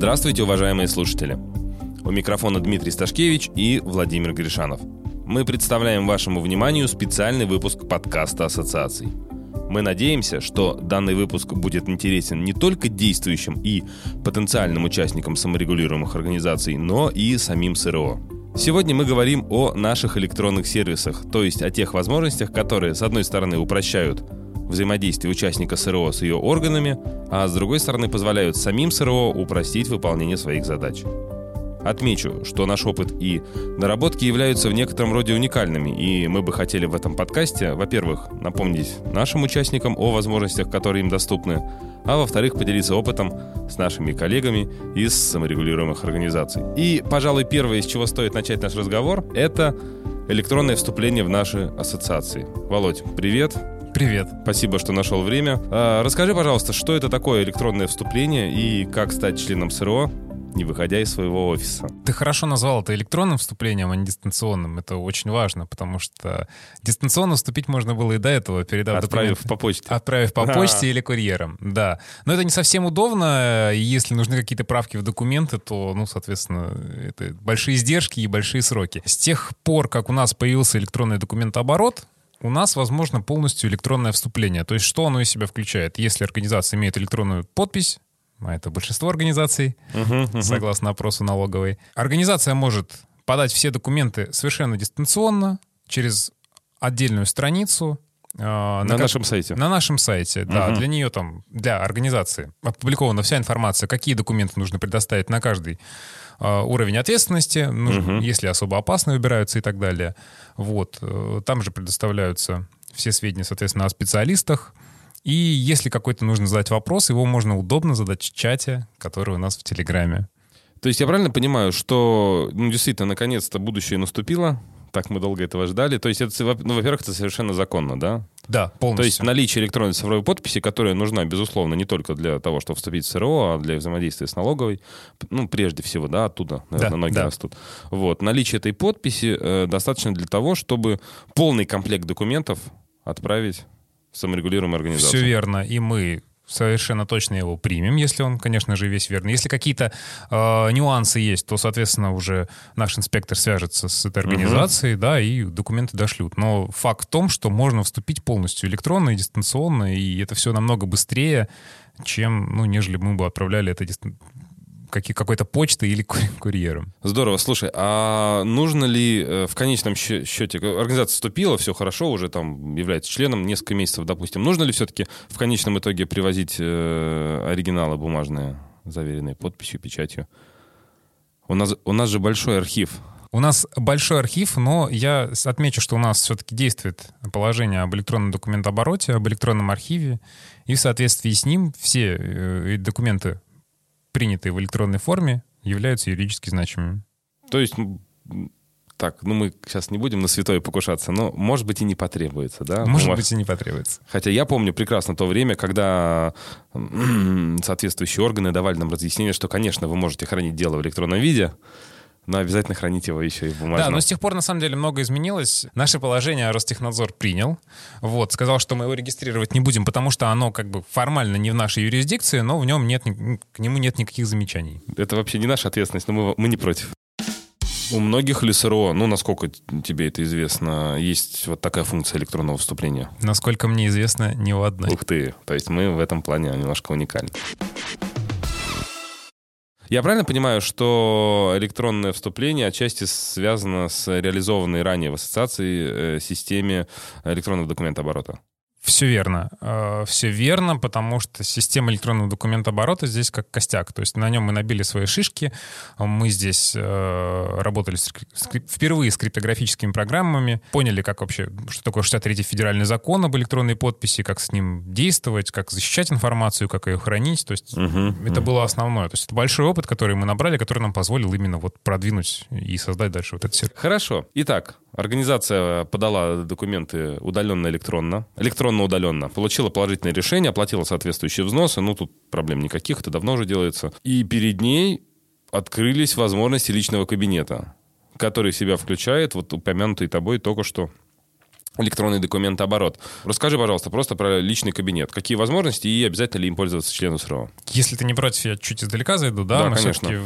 Здравствуйте, уважаемые слушатели. У микрофона Дмитрий Сташкевич и Владимир Гришанов. Мы представляем вашему вниманию специальный выпуск подкаста ассоциаций. Мы надеемся, что данный выпуск будет интересен не только действующим и потенциальным участникам саморегулируемых организаций, но и самим СРО. Сегодня мы говорим о наших электронных сервисах, то есть о тех возможностях, которые, с одной стороны, упрощают взаимодействие участника СРО с ее органами, а с другой стороны позволяют самим СРО упростить выполнение своих задач. Отмечу, что наш опыт и наработки являются в некотором роде уникальными, и мы бы хотели в этом подкасте, во-первых, напомнить нашим участникам о возможностях, которые им доступны, а во-вторых, поделиться опытом с нашими коллегами из саморегулируемых организаций. И, пожалуй, первое, с чего стоит начать наш разговор, это электронное вступление в наши ассоциации. Володь, привет! Привет. Спасибо, что нашел время. А, расскажи, пожалуйста, что это такое электронное вступление и как стать членом СРО, не выходя из своего офиса. Ты хорошо назвал это электронным вступлением, а не дистанционным. Это очень важно, потому что дистанционно вступить можно было и до этого, передав Отправив документы. по почте. Отправив по почте или курьером, да. Но это не совсем удобно. Если нужны какие-то правки в документы, то, ну, соответственно, это большие издержки и большие сроки. С тех пор, как у нас появился электронный документооборот, у нас возможно полностью электронное вступление. То есть что оно из себя включает? Если организация имеет электронную подпись, а это большинство организаций, согласно опросу налоговой, организация может подать все документы совершенно дистанционно через отдельную страницу, э, На ка- нашем сайте. на нашем сайте, да. Мгм. Для нее там, для организации опубликована вся информация, какие документы нужно предоставить на каждый уровень ответственности, нужно- Мгм. если особо опасные выбираются и так далее. Вот. э, Там же предоставляются все сведения, соответственно, о специалистах. И если какой-то нужно задать вопрос, его можно удобно задать в чате, который у нас в Телеграме. То есть я правильно понимаю, что, ну, действительно, наконец-то будущее наступило, так мы долго этого ждали. То есть, это, ну, во-первых, это совершенно законно, да? Да, То полностью. есть наличие электронной цифровой подписи, которая нужна, безусловно, не только для того, чтобы вступить в СРО, а для взаимодействия с налоговой, ну, прежде всего, да, оттуда, наверное, Да, ноги да. растут. Вот. Наличие этой подписи э, достаточно для того, чтобы полный комплект документов отправить в саморегулируемую организацию. Все верно. И мы совершенно точно его примем, если он, конечно же, весь верный. Если какие-то э, нюансы есть, то, соответственно, уже наш инспектор свяжется с этой организацией, да, и документы дошлют. Но факт в том, что можно вступить полностью электронно и дистанционно, и это все намного быстрее, чем, ну, нежели мы бы отправляли это дистан- каки- какой-то почтой или ку- курьером. Здорово. Слушай, а нужно ли э, в конечном счете, э, организация вступила, все хорошо, уже там является членом несколько месяцев, допустим, нужно ли все-таки в конечном итоге привозить э, оригиналы бумажные, заверенные подписью, печатью? У нас, у нас же большой архив. У нас большой архив, но я отмечу, что у нас все-таки действует положение об электронном документообороте, об электронном архиве, и в соответствии с ним все документы, принятые в электронной форме, являются юридически значимыми. То есть, так, ну мы сейчас не будем на святое покушаться, но, может быть, и не потребуется, да? Может Бумаг- быть, и не потребуется. Хотя я помню прекрасно то время, когда соответствующие органы давали нам разъяснение, что, конечно, вы можете хранить дело в электронном виде, но обязательно храните его еще и в Да, бумажном. но с тех пор, на самом деле, многое изменилось. Наше положение Ростехнадзор принял. Вот, сказал, что мы его регистрировать не будем, потому что оно как бы формально не в нашей юрисдикции, но в нем нет, к нему нет никаких замечаний. Это вообще не наша ответственность, но мы, мы не против. У многих ли СРО, ну, насколько тебе это известно, есть вот такая функция электронного вступления? Насколько мне известно, ни у одной. Ух ты. То есть мы в этом плане немножко уникальны. Я правильно понимаю, что электронное вступление отчасти связано с реализованной ранее в ассоциации э, системе электронного документооборота? Все верно. Все верно, потому что система электронного документооборота здесь как костяк. То есть на нем мы набили свои шишки. Мы здесь э, работали с впервые с криптографическими программами, поняли, как вообще, что такое 63-й федеральный закон об электронной подписи, как с ним действовать, как защищать информацию, как ее хранить. То есть это было основное. То есть это большой опыт, который мы набрали, который нам позволил именно вот продвинуть и создать дальше вот этот сервис. Хорошо. Итак, организация подала документы удаленно-электронно, электронно-удаленно, получила положительное решение, оплатила соответствующие взносы, ну, тут проблем никаких, это давно уже делается. И перед ней открылись возможности личного кабинета, который себя включает вот упомянутый тобой только что электронный документооборот. Расскажи, пожалуйста, просто про личный кабинет. Какие возможности и обязательно ли им пользоваться члену СРО? Если ты не против, я чуть издалека зайду, да? Да, мы конечно. все-таки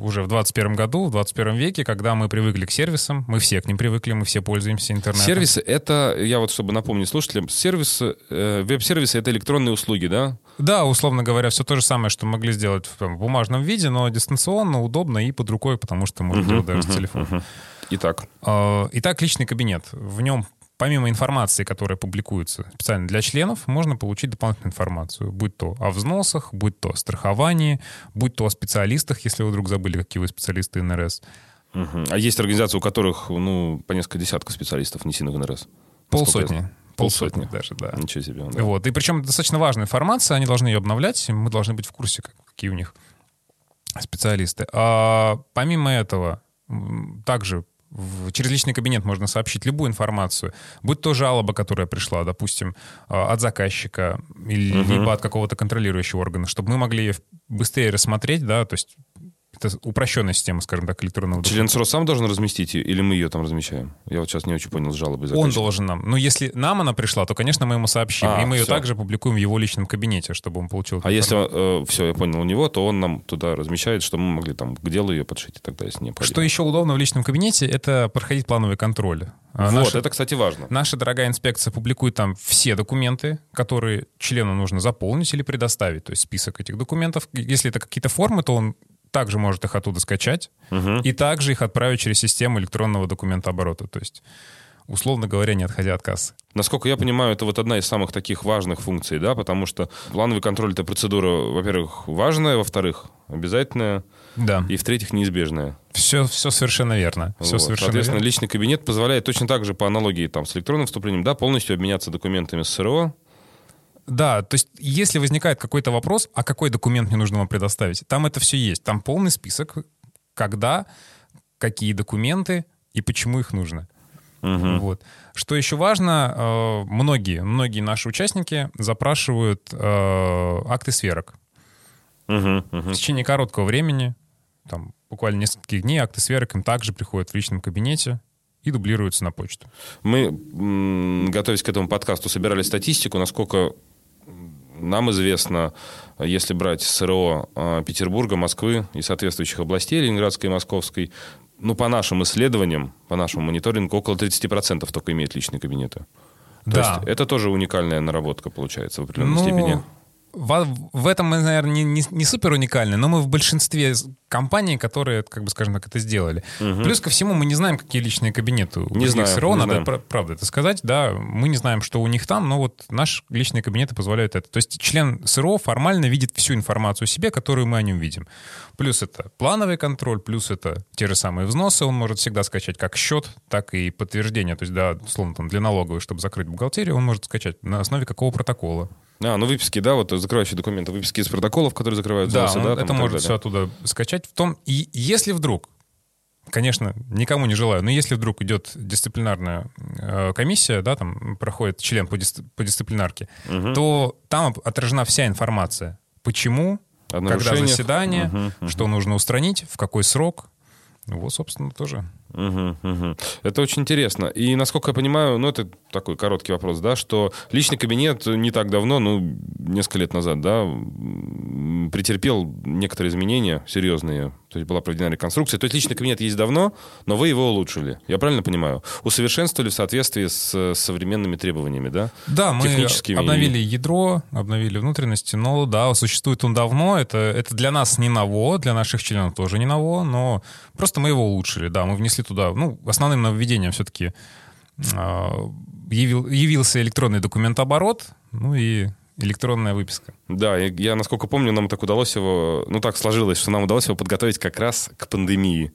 уже в 21 году, в 21 веке, когда мы привыкли к сервисам, мы все к ним привыкли, мы все пользуемся интернетом. Сервисы — это, я вот чтобы напомнить слушателям, сервисы, э, веб-сервисы — это электронные услуги, да? Да, условно говоря, все то же самое, что могли сделать в там, бумажном виде, но дистанционно, удобно и под рукой, потому что можно делать даже с телефона. Итак, Э, Итак, личный кабинет. В нем помимо информации, которая публикуется специально для членов, можно получить дополнительную информацию, будь то о взносах, будь то о страховании, будь то о специалистах, если вы вдруг забыли, какие вы специалисты НРС. Мгм. а есть организации, у которых, ну, по несколько десятков специалистов внесены в НРС? Полсотни. Полсотни. Даже, да. Ничего себе. да. Вот. И причем достаточно важная информация, они должны ее обновлять, мы должны быть в курсе, как- какие у них специалисты. А помимо этого, также в- через личный кабинет можно сообщить любую информацию, будь то жалоба, которая пришла, допустим, а, от заказчика или Мгм. либо от какого-то контролирующего органа, чтобы мы могли ее быстрее рассмотреть, да, то есть это упрощенная система, скажем так, электронного Член СРО сам должен разместить ее, или мы ее там размещаем? Я вот сейчас не очень понял с жалобой Он должен нам. Ну, если нам она пришла, то, конечно, мы ему сообщим. А, и мы ее всё. также публикуем в его личном кабинете, чтобы он получил... А если, информацию. все, я понял, у него, то он нам туда размещает, чтобы мы могли там к делу ее подшить и далее, если необходимо. Что еще удобно в личном кабинете, это проходить плановый контроль. А Вот, наша, это, кстати, важно. наша дорогая инспекция публикует там все документы, которые члену нужно заполнить или предоставить. То есть список этих документов. Если это какие-то формы, то он также может их оттуда скачать Мгм. и также их отправить через систему электронного документооборота. То есть, условно говоря, не отходя от кассы. Насколько я понимаю, это вот одна из самых таких важных функций, да, потому что плановый контроль — это процедура, во-первых, важная, во-вторых, обязательная, Да, и, в-третьих, неизбежная. все, все совершенно верно. Все Вот. совершенно Соответственно, верно. личный кабинет позволяет точно так же по аналогии там, с электронным вступлением, да, полностью обменяться документами с СРО. Да, то есть если возникает какой-то вопрос, а какой документ мне нужно вам предоставить, там это все есть. Там полный список, когда, какие документы и почему их нужно. Мгм. Вот. Что еще важно, э, многие, многие наши участники запрашивают э, акты сверок. Мгм, мгм. В течение короткого времени, там, буквально нескольких дней, акты сверок им также приходят в личном кабинете и дублируются на почту. Мы, готовясь к этому подкасту, собирали статистику, насколько нам известно, если брать СРО э, Петербурга, Москвы и соответствующих областей, Ленинградской и Московской, ну, по нашим исследованиям, по нашему мониторингу, около 30% только имеют личные кабинеты. То Да. есть это тоже уникальная наработка получается в определенной Ну, степени. В, в этом мы, наверное, не, не- не супер уникальны, но мы в большинстве компаний, которые, как бы, скажем так, это сделали. Плюс ко всему, мы не знаем, какие личные кабинеты у Не знаем, СРО, не надо знаем. пра- правда это сказать, да, мы не знаем, что у них там, но вот наши личные кабинеты позволяют это. То есть член СРО формально видит всю информацию о себе, которую мы о нем видим. Плюс это плановый контроль, плюс это те же самые взносы, он может всегда скачать как счет, так и подтверждение, то есть, да, условно, там, для налоговой, чтобы закрыть бухгалтерию, он может скачать на основе какого протокола. А, ну выписки, да, вот закрывающие документы, выписки из протоколов, которые закрывают Да, взносы, он да, там это далее. все оттуда скачать. В том, и если вдруг, конечно, никому не желаю, но если вдруг идет дисциплинарная э, комиссия, да, там проходит член по, дис- по дисциплинарке, то там отражена вся информация. Почему, когда заседание, Мгм, мгм. что нужно устранить, в какой срок. Вот, собственно, тоже. Мгм, мгм. Это очень интересно. И, насколько я понимаю, ну, это такой короткий вопрос, да, что личный кабинет не так давно, ну, несколько лет назад, да, претерпел некоторые изменения серьезные. То есть была проведена реконструкция. То есть личный кабинет есть давно, но вы его улучшили. Я правильно понимаю? Усовершенствовали в соответствии с э, современными требованиями, да? Да, мы обновили ядро, обновили внутренности, но да, существует он давно, это, это для нас не ново, для наших членов тоже не ново, но просто мы его улучшили, да, мы внесли туда, ну, основным нововведением все-таки явил, явился электронный документооборот, ну и электронная выписка. Да, я, насколько помню, нам так удалось его... Ну, так сложилось, что нам удалось его подготовить как раз к пандемии.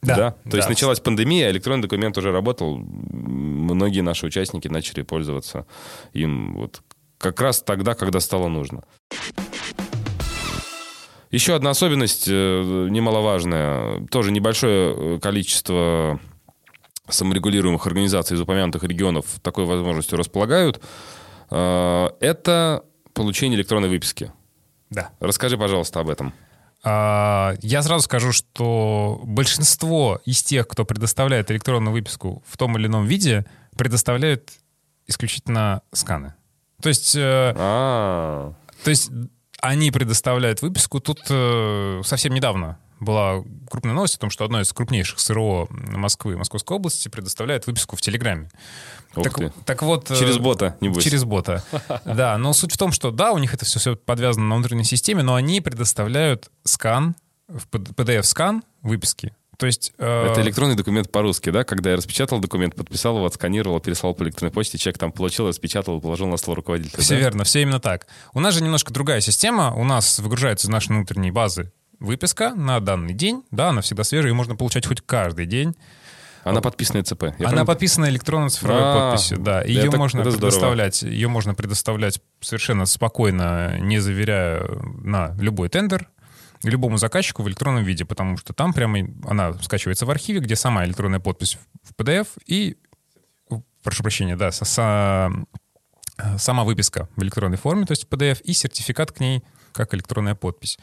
Да, То да. есть началась пандемия, а электронный документ уже работал. Многие наши участники начали пользоваться им вот как раз тогда, когда стало нужно. Еще одна особенность э, немаловажная. Тоже небольшое э, количество саморегулируемых организаций из упомянутых регионов такой возможностью располагают. Э, Это получение электронной выписки. Да. Расскажи, пожалуйста, об этом. А, Я сразу скажу, что большинство из тех, кто предоставляет электронную выписку в том или ином виде, предоставляют исключительно сканы. То есть... Э, А, то есть они предоставляют выписку. Тут э, совсем недавно была крупная новость о том, что одно из крупнейших СРО Москвы, Московской области предоставляет выписку в Телеграме. Так, так вот... э, Через бота, небось. Через бота. Да, но суть в том, что да, у них это все, все подвязано на внутренней системе, но они предоставляют скан, PDF-скан выписки. То есть... э, Это электронный документ по-русски, да? Когда я распечатал документ, подписал его, отсканировал, переслал по электронной почте, человек там получил, распечатал, положил на стол руководителя. Все да? верно, все именно так. У нас же немножко другая система. У нас выгружается из нашей внутренней базы выписка на данный день. Да, она всегда свежая, и можно получать хоть каждый день. Она подписанная ЦП. Я она правильно- подписана электронной цифровой А, подписью, да. это- Ее можно это здорово. предоставлять, ее можно предоставлять совершенно спокойно, не заверяя на любой тендер любому заказчику в электронном виде, потому что там прямо она скачивается в архиве, где сама электронная подпись в PDF и, прошу прощения, да, со- со- сама выписка в электронной форме, то есть в PDF, и сертификат к ней как электронная подпись.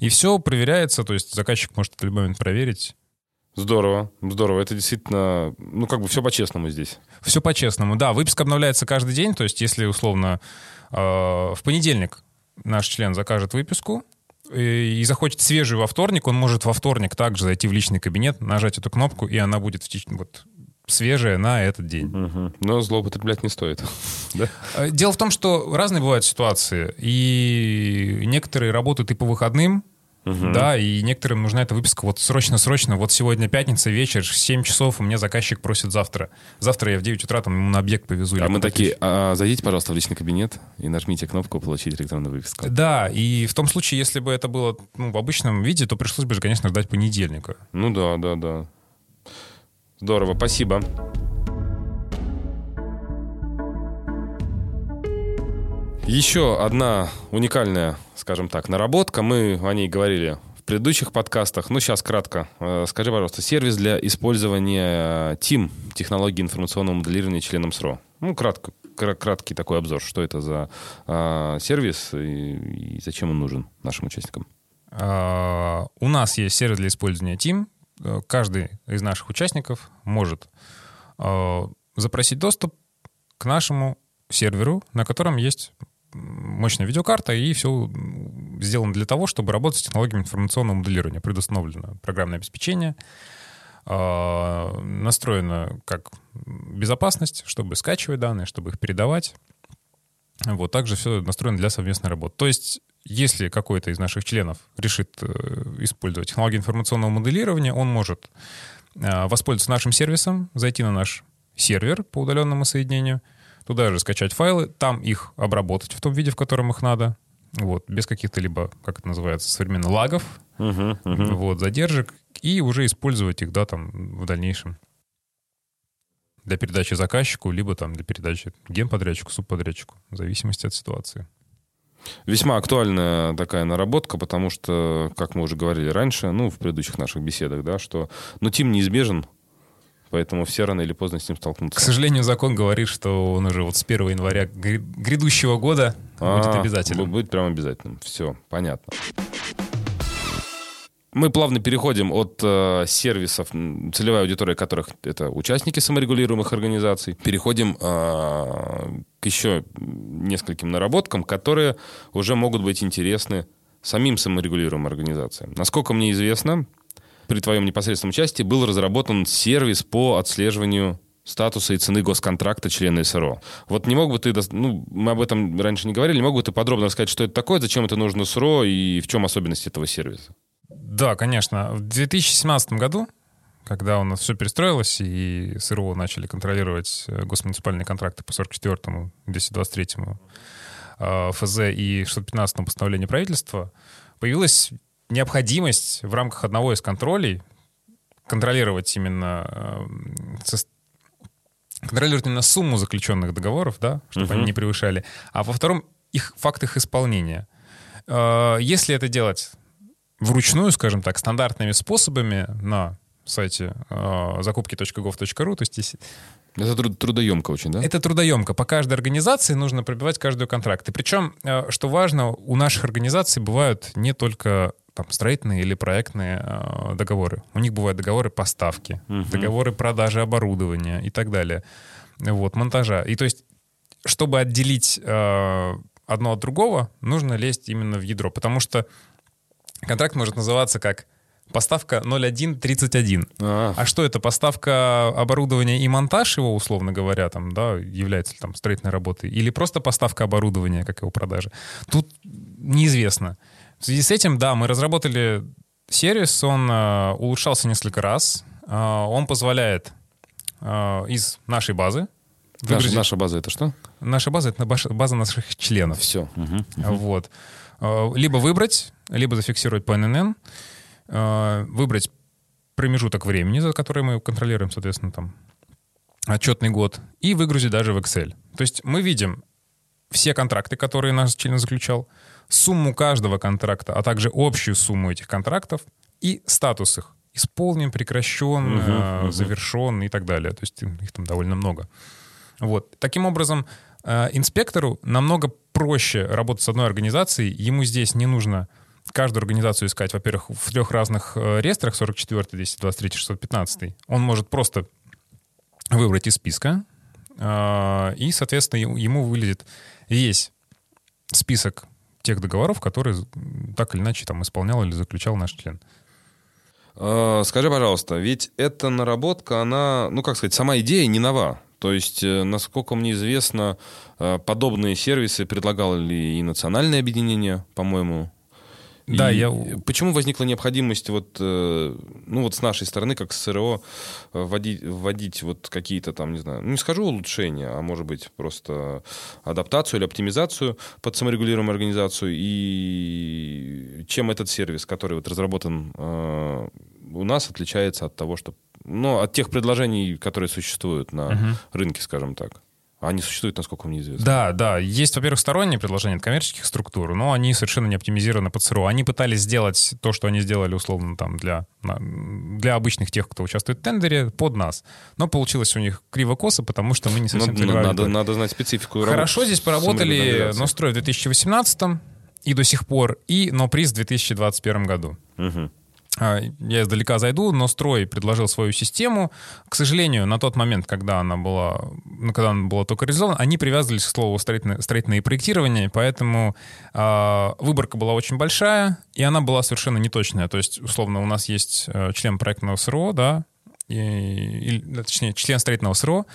И все проверяется, то есть заказчик может в любой момент проверить, Здорово, здорово. Это действительно, ну, как бы все по-честному здесь. Все по-честному. Да, выписка обновляется каждый день. То есть, если условно э, в понедельник наш член закажет выписку и, и захочет свежую во вторник, он может во вторник также зайти в личный кабинет, нажать эту кнопку, и она будет в теч- вот, свежая на этот день. Мгм. Но злоупотреблять не стоит. Э, Дело в том, что разные бывают ситуации. И некоторые работают и по выходным, да, и некоторым нужна эта выписка вот срочно-срочно. Вот сегодня пятница, вечер, 7 часов, у меня заказчик просит завтра. Завтра я в 9 утра там ему на объект повезу. А мы такие, «А, зайдите, пожалуйста, в личный кабинет и нажмите кнопку «Получить электронную выписку». Да, и в том случае, если бы это было ну, в обычном виде, то пришлось бы, же, конечно, ждать понедельника. Ну да, да, да. Здорово, спасибо. Еще одна уникальная, скажем так, наработка. Мы о ней говорили в предыдущих подкастах. Ну, сейчас кратко. Э, Скажи, пожалуйста, сервис для использования TIM, технологии информационного моделирования членом СРО. Ну, кратко, кра- краткий такой обзор. Что это за а, сервис и, и зачем он нужен нашим участникам? У нас есть сервис для использования Team. Э, Каждый из наших участников может э, запросить доступ к нашему серверу, на котором есть мощная видеокарта, и все сделано для того, чтобы работать с технологиями информационного моделирования. Предустановлено программное обеспечение, э, настроено как безопасность, чтобы скачивать данные, чтобы их передавать. Вот, также все настроено для совместной работы. То есть, если какой-то из наших членов решит э, использовать технологии информационного моделирования, он может э, воспользоваться нашим сервисом, зайти на наш сервер по удаленному соединению, туда же скачать файлы, там их обработать в том виде, в котором их надо, вот, без каких-то либо, как это называется, современно лагов, Мгм, мгм. вот, задержек, и уже использовать их, да, там, в дальнейшем для передачи заказчику, либо там для передачи генподрядчику, субподрядчику, в зависимости от ситуации. Весьма актуальная такая наработка, потому что, как мы уже говорили раньше, ну, в предыдущих наших беседах, да, что, ну, Тим неизбежен, поэтому все рано или поздно с ним К столкнутся. сожалению, закон говорит, что он уже вот с 1 января гря- грядущего года будет А, обязательным. бу- Будет прям обязательным. Все, понятно. Мы плавно переходим от э, сервисов, целевая аудитория которых это участники саморегулируемых организаций, переходим э, к еще нескольким наработкам, которые уже могут быть интересны самим саморегулируемым организациям. Насколько мне известно, при твоем непосредственном участии был разработан сервис по отслеживанию статуса и цены госконтракта члена СРО. Вот не мог бы ты, ну, мы об этом раньше не говорили, не мог бы ты подробно рассказать, что это такое, зачем это нужно СРО и в чем особенность этого сервиса? Да, конечно. В 2017 году, когда у нас все перестроилось, и СРО начали контролировать э, госмуниципальные контракты по 44-му, 223-му э, ФЗ и 615-му постановлению правительства, появилась необходимость в рамках одного из контролей контролировать именно э, сос- контролировать именно сумму заключенных договоров, да, чтобы Мгм. они не превышали, а во втором их факт их исполнения. Э, Если это делать вручную, скажем так, стандартными способами на сайте э, закупки.gov.ru, то есть Это труд- трудоемко очень, да? это трудоемко. По каждой организации нужно пробивать каждую контракт. И причем, э, что важно, у наших организаций бывают не только там, строительные или проектные э, договоры. У них бывают договоры поставки, Мгм. договоры продажи оборудования и так далее. вот, монтажа. И то есть, чтобы отделить э, одно от другого, нужно лезть именно в ядро, потому что контракт может называться как поставка 0131. А. а что это? Поставка оборудования и монтаж его, условно говоря, там, да, является ли там строительной работой? Или просто поставка оборудования, как его продажа? Тут неизвестно. В связи с этим, да, мы разработали сервис, он э, улучшался несколько раз. Э, он позволяет э, из нашей базы Наша, наша база это что? Наша база — это база наших членов. Все. Угу, угу. Вот. Э, либо выбрать, либо зафиксировать по ННН, э, выбрать промежуток времени, за который мы контролируем, соответственно, там отчетный год, и выгрузить даже в Excel. То есть мы видим все контракты, которые наш член заключал, сумму каждого контракта, а также общую сумму этих контрактов и статус их. Исполнен, прекращен, угу, э, угу. завершен и так далее. То есть их там довольно много. Вот. Таким образом, э, инспектору намного проще работать с одной организацией. Ему здесь не нужно каждую организацию искать, во-первых, в трех разных э, реестрах, 44, 223, 615. Он может просто выбрать из списка, э, и, соответственно, ему вылезет весь список тех договоров, которые так или иначе там исполнял или заключал наш член. Скажи, пожалуйста, ведь эта наработка, она, ну, как сказать, сама идея не нова. То есть, э, насколько мне известно, э, подобные сервисы предлагало ли и национальное объединение, по-моему. Да, и я... Почему возникла необходимость вот, э, ну вот с нашей стороны, как с СРО, вводить, вводить вот какие-то там, не знаю, ну не скажу улучшения, а может быть просто адаптацию или оптимизацию под саморегулируемую организацию, и чем этот сервис, который вот разработан у нас, отличается от того, что ну, от тех предложений, которые существуют на угу. рынке, скажем так. Они существуют, насколько мне известно. Да, да. Есть, во-первых, сторонние предложения от коммерческих структур, но они совершенно не оптимизированы под СРО. Они пытались сделать то, что они сделали, условно, там, для, для обычных тех, кто участвует в тендере, под нас. Но получилось у них криво-косо, потому что мы не совсем но, надо, надо знать специфику Хорошо здесь поработали Нострой в 2018 и до сих пор, и Ноприз в 2021 году. Угу. А, я издалека зайду, но строй предложил свою систему. К сожалению, на тот момент, когда она была, ну, когда она была только реализована, они привязывались к слову строительное, строительное проектирование, поэтому э, выборка была очень большая, и она была совершенно неточная. То есть, условно, у нас есть э, член проектного СРО, да, и, и, точнее, член строительного СРО,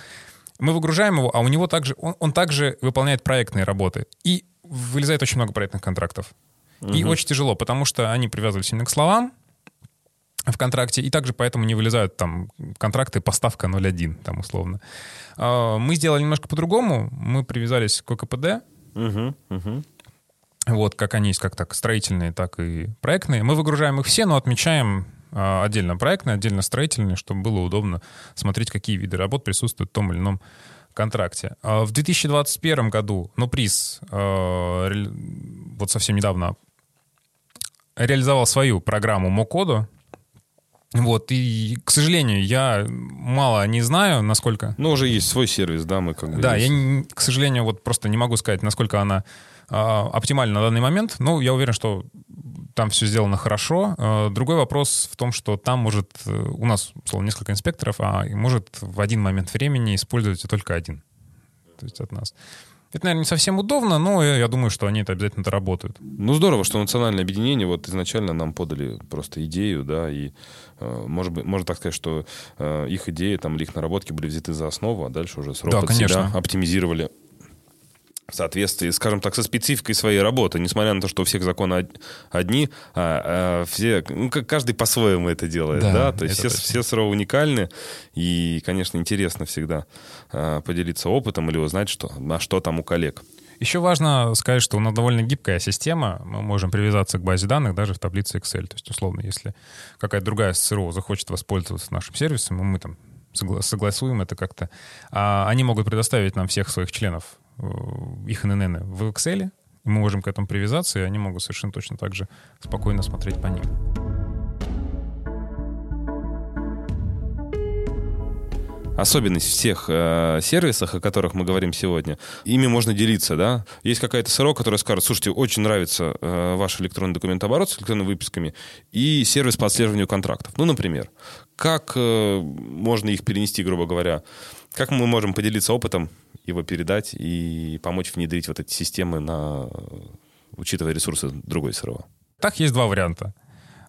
мы выгружаем его, а у него также, он, он также выполняет проектные работы. И вылезает очень много проектных контрактов. Угу. И очень тяжело, потому что они привязывались именно к словам, в контракте, и также поэтому не вылезают там контракты поставка 0.1, там условно. А, мы сделали немножко по-другому, мы привязались к КПД, угу, угу. вот, как они есть, как так строительные, так и проектные. Мы выгружаем их все, но отмечаем а, отдельно проектные, отдельно строительные, чтобы было удобно смотреть, какие виды работ присутствуют в том или ином контракте. А, в 2021 году, ну, приз вот совсем недавно реализовал свою программу Мокоду, вот, и, к сожалению, я мало не знаю, насколько... Ну, уже есть свой сервис, да, мы как бы... Да, есть. я, к сожалению, вот просто не могу сказать, насколько она э, оптимальна на данный момент. Ну, я уверен, что там все сделано хорошо. Э, другой вопрос в том, что там может... Э, у нас, условно, несколько инспекторов, а может в один момент времени использовать только один. То есть от нас. Это, наверное, не совсем удобно, но я думаю, что они это обязательно доработают. Ну, здорово, что национальное объединение вот изначально нам подали просто идею, да, и э, может быть, можно так сказать, что э, их идеи там или их наработки были взяты за основу, а дальше уже срок да, под конечно. себя оптимизировали в соответствии, скажем так, со спецификой своей работы, несмотря на то, что у всех законы одни, а, а все, ну, каждый по-своему это делает, да, да? то есть все, все сырого уникальны, и, конечно, интересно всегда а, поделиться опытом или узнать, что, а что там у коллег. Еще важно сказать, что у нас довольно гибкая система. Мы можем привязаться к базе данных даже в таблице Excel. То есть, условно, если какая-то другая СРО захочет воспользоваться нашим сервисом, мы там согласуем это как-то, а они могут предоставить нам всех своих членов их ННН в Excel, мы можем к этому привязаться, и они могут совершенно точно так же спокойно смотреть по ним. особенность всех э, сервисах, о которых мы говорим сегодня. Ими можно делиться, да. Есть какая-то СРО, которая скажет, слушайте, очень нравится э, ваш электронный документооборот с электронными выписками и сервис по отслеживанию контрактов. Ну, например, как э, можно их перенести, грубо говоря, как мы можем поделиться опытом, его передать и помочь внедрить вот эти системы на учитывая ресурсы другой СРО? Так есть два варианта.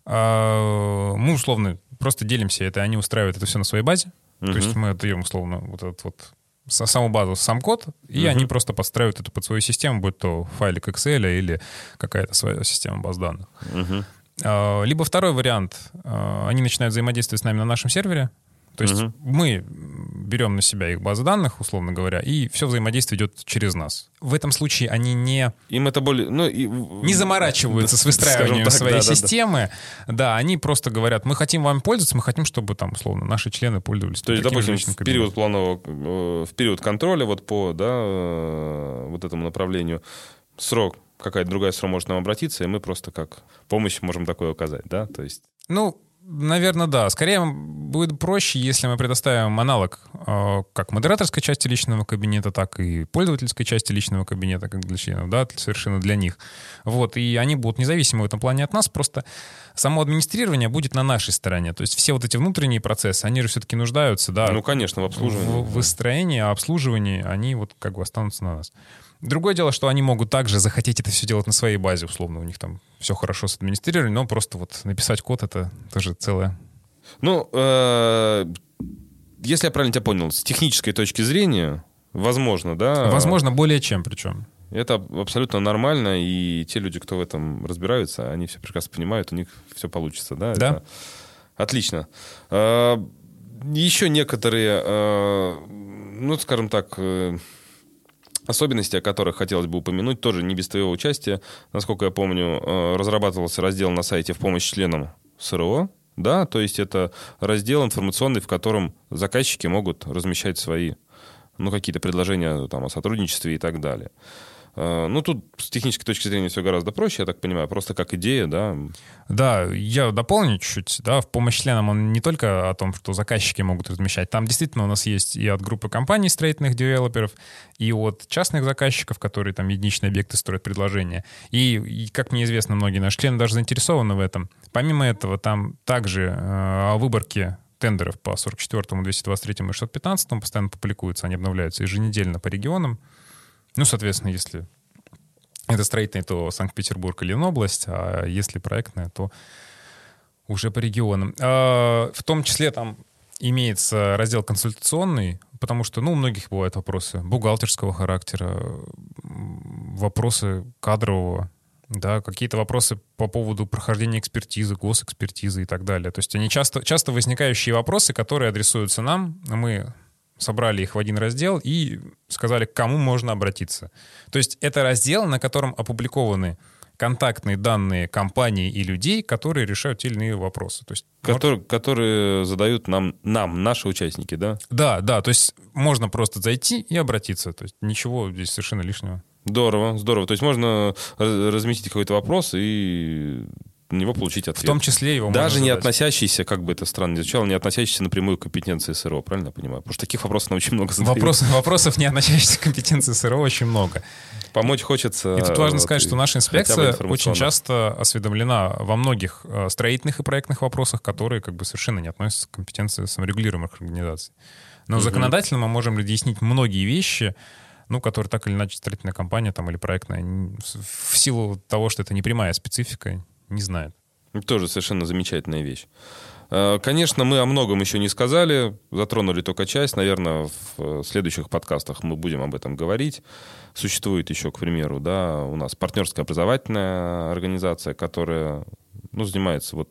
А, мы условно просто делимся это, они устраивают это все на своей базе. Угу. То есть мы отдаем условно вот этот вот саму базу, сам код, и угу. они просто подстраивают это под свою систему, будь то файлик Excel или какая-то своя система баз данных. Угу. Либо второй вариант, а, они начинают взаимодействовать с нами на нашем сервере, то есть угу. мы берем на себя их базы данных, условно говоря, и все взаимодействие идет через нас. В этом случае они не... Им это более... Ну, и... Не заморачиваются да, с выстраиванием так, своей да, системы. Да, да. да, они просто говорят, мы хотим вам пользоваться, мы хотим, чтобы там, условно, наши члены пользовались. То есть, допустим, в период планового, э, в период контроля вот по, да, э, вот этому направлению срок какая-то другая срок может нам обратиться, и мы просто как помощь можем такое указать, да? То есть... Ну, Наверное, да. Скорее будет проще, если мы предоставим аналог э, как модераторской части личного кабинета, так и пользовательской части личного кабинета, как для членов, да, совершенно для них. Вот, и они будут независимы в этом плане от нас, просто само администрирование будет на нашей стороне. То есть все вот эти внутренние процессы, они же все-таки нуждаются, да. Ну, конечно, в обслуживании. В, в выстроении, а обслуживании они вот как бы останутся на нас. Другое дело, что они могут также захотеть это все делать на своей базе, условно, у них там все хорошо с администрированием, но просто вот написать код — это тоже целое. Ну, э, если я правильно тебя понял, с технической точки зрения, возможно, да? Возможно, более чем причем. Это абсолютно нормально, и те люди, кто в этом разбираются, они все прекрасно понимают, у них все получится, да? Да. Это отлично. Э, еще некоторые, э, ну, скажем так, особенности, о которых хотелось бы упомянуть, тоже не без твоего участия. Насколько я помню, э, разрабатывался раздел на сайте в помощь членам СРО, да, то есть это раздел информационный, в котором заказчики могут размещать свои, ну, какие-то предложения там о сотрудничестве и так далее. Э, ну, тут с технической точки зрения все гораздо проще, я так понимаю, просто как идея, да. Да, я дополню чуть-чуть, да, в помощь членам он не только о том, что заказчики могут размещать, там действительно у нас есть и от группы компаний строительных девелоперов, и от частных заказчиков, которые там единичные объекты строят предложения. И, и как мне известно, многие наши члены даже заинтересованы в этом. Помимо этого, там также э, о выборке тендеров по 44, 223 и 615 постоянно публикуются, они обновляются еженедельно по регионам. Ну, соответственно, если это строительный, то Санкт-Петербург или Ленобласть, а если проектная, то уже по регионам. А, в том числе там имеется раздел консультационный, потому что, ну, у многих бывают вопросы бухгалтерского характера, вопросы кадрового, да, какие-то вопросы по поводу прохождения экспертизы, госэкспертизы и так далее. То есть они часто, часто возникающие вопросы, которые адресуются нам, мы собрали их в один раздел и сказали, к кому можно обратиться. То есть это раздел, на котором опубликованы контактные данные компаний и людей, которые решают те или иные вопросы. То есть, Котор, может... Которые задают нам, нам, наши участники, да? Да, да. То есть можно просто зайти и обратиться. То есть ничего здесь совершенно лишнего. Здорово, здорово. То есть можно разместить какой-то вопрос и на него получить ответ. В том числе его Даже не задать. относящийся, как бы это странно звучало, не относящийся напрямую к компетенции СРО, правильно я понимаю? Потому что таких вопросов очень много задают. Вопрос, вопросов, не относящихся к компетенции СРО, очень много. Помочь хочется. И тут важно сказать, что наша инспекция очень часто осведомлена во многих э, строительных и проектных вопросах, которые как бы совершенно не относятся к компетенции саморегулируемых организаций. Но угу. законодательно мы можем разъяснить многие вещи, ну, которые так или иначе строительная компания там, или проектная, в силу того, что это не прямая специфика, не знает. Тоже совершенно замечательная вещь. Э, конечно, мы о многом еще не сказали, затронули только часть. Наверное, в следующих подкастах мы будем об этом говорить. Существует еще, к примеру, да, у нас партнерская образовательная организация, которая ну, занимается вот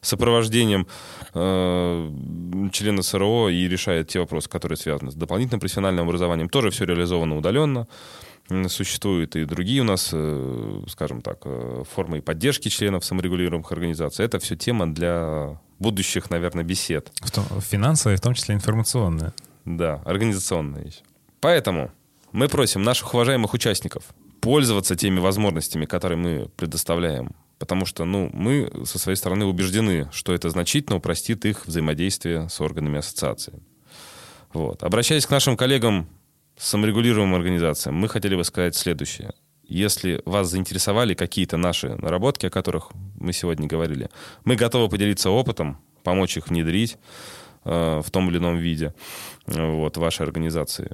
сопровождением э, члена СРО и решает те вопросы, которые связаны с дополнительным профессиональным образованием. Тоже все реализовано удаленно. Существуют и другие у нас, э, скажем так, э, формы поддержки членов саморегулируемых организаций. Это все тема для будущих, наверное, бесед. В том, финансовая, в том числе информационная. Да, организационная еще. Поэтому мы просим наших уважаемых участников пользоваться теми возможностями, которые мы предоставляем. Потому что ну, мы со своей стороны убеждены, что это значительно упростит их взаимодействие с органами ассоциации. Вот. Обращаясь к нашим коллегам саморегулируемым организациям, мы хотели бы сказать следующее. Если вас заинтересовали какие-то наши наработки, о которых мы сегодня говорили, мы готовы поделиться опытом, помочь их внедрить э, в том или ином виде э, вот, вашей организации.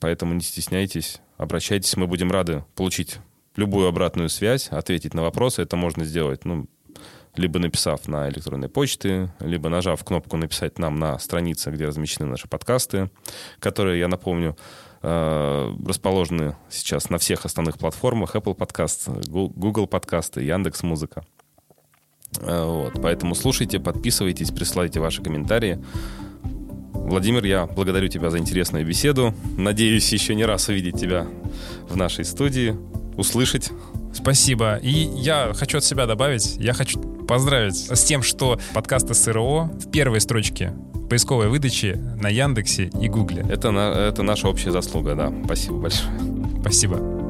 Поэтому не стесняйтесь, обращайтесь, мы будем рады получить любую обратную связь, ответить на вопросы. Это можно сделать, ну, либо написав на электронной почте, либо нажав кнопку «Написать нам» на странице, где размещены наши подкасты, которые, я напомню, э, расположены сейчас на всех основных платформах Apple подкаст, Google подкасты, Яндекс Музыка. Э, вот, поэтому слушайте, подписывайтесь, присылайте ваши комментарии. Владимир, я благодарю тебя за интересную беседу. Надеюсь, еще не раз увидеть тебя в нашей студии, услышать. Спасибо. И я хочу от себя добавить, я хочу поздравить с тем, что подкаст СРО в первой строчке поисковой выдачи на Яндексе и Гугле. Это, на, это наша общая заслуга, да. Спасибо большое. Спасибо.